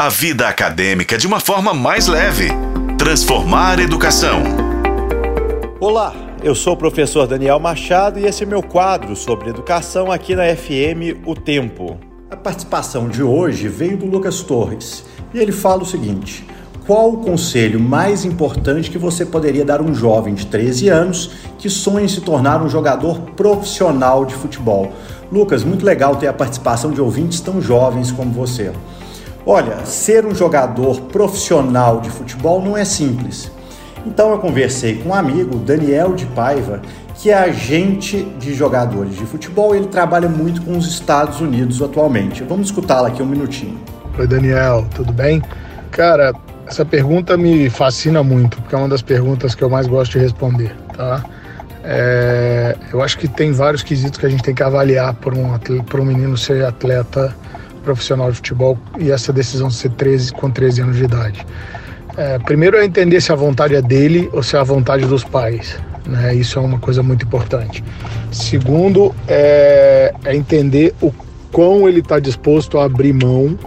a vida acadêmica de uma forma mais leve. Transformar educação. Olá, eu sou o professor Daniel Machado e esse é meu quadro sobre educação aqui na FM O Tempo. A participação de hoje veio do Lucas Torres e ele fala o seguinte: qual o conselho mais importante que você poderia dar a um jovem de 13 anos que sonha em se tornar um jogador profissional de futebol? Lucas, muito legal ter a participação de ouvintes tão jovens como você. Olha, ser um jogador profissional de futebol não é simples. Então eu conversei com um amigo, Daniel de Paiva, que é agente de jogadores de futebol. Ele trabalha muito com os Estados Unidos atualmente. Vamos escutá-lo aqui um minutinho. Oi, Daniel, tudo bem? Cara, essa pergunta me fascina muito, porque é uma das perguntas que eu mais gosto de responder, tá? É, eu acho que tem vários quesitos que a gente tem que avaliar para um, um menino ser atleta profissional de futebol e essa decisão ser 13 com 13 anos de idade. É, primeiro é entender se a vontade é dele ou se é a vontade dos pais. Né? Isso é uma coisa muito importante. Segundo é, é entender o quão ele está disposto a abrir mão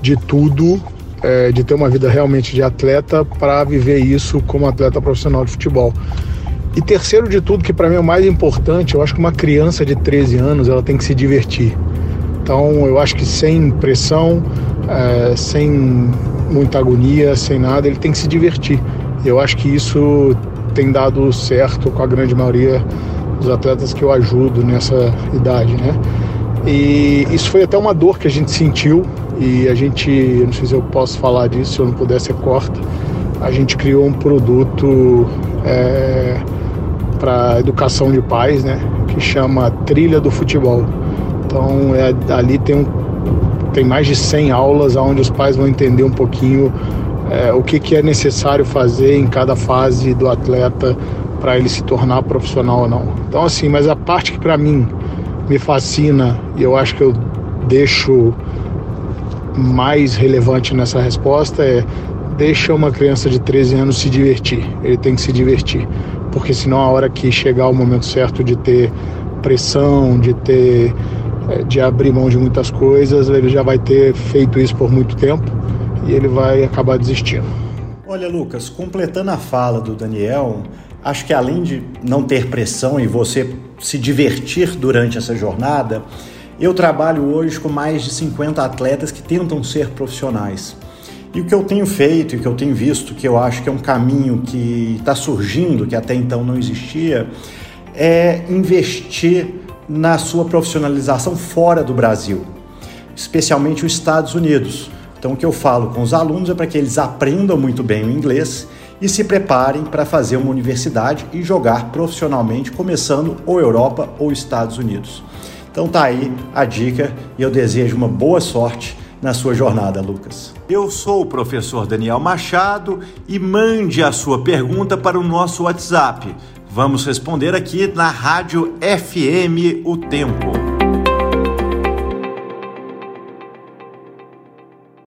de tudo, é, de ter uma vida realmente de atleta para viver isso como atleta profissional de futebol. E terceiro de tudo, que para mim é o mais importante, eu acho que uma criança de 13 anos ela tem que se divertir. Então eu acho que sem pressão, é, sem muita agonia, sem nada, ele tem que se divertir. Eu acho que isso tem dado certo com a grande maioria dos atletas que eu ajudo nessa idade, né? E isso foi até uma dor que a gente sentiu e a gente, não sei se eu posso falar disso, se eu não puder, você corta. A gente criou um produto é, para educação de pais, né? Que chama Trilha do Futebol. Então é, ali tem, um, tem mais de 100 aulas onde os pais vão entender um pouquinho é, o que, que é necessário fazer em cada fase do atleta para ele se tornar profissional ou não. Então assim, mas a parte que para mim me fascina e eu acho que eu deixo mais relevante nessa resposta é deixa uma criança de 13 anos se divertir. Ele tem que se divertir, porque senão a hora que chegar o momento certo de ter pressão, de ter de abrir mão de muitas coisas, ele já vai ter feito isso por muito tempo e ele vai acabar desistindo. Olha, Lucas, completando a fala do Daniel, acho que além de não ter pressão e você se divertir durante essa jornada, eu trabalho hoje com mais de 50 atletas que tentam ser profissionais. E o que eu tenho feito e o que eu tenho visto, que eu acho que é um caminho que está surgindo, que até então não existia, é investir na sua profissionalização fora do Brasil, especialmente os Estados Unidos. Então, o que eu falo com os alunos é para que eles aprendam muito bem o inglês e se preparem para fazer uma universidade e jogar profissionalmente, começando ou Europa ou Estados Unidos. Então tá aí a dica e eu desejo uma boa sorte na sua jornada, Lucas. Eu sou o professor Daniel Machado e mande a sua pergunta para o nosso WhatsApp Vamos responder aqui na Rádio FM O Tempo.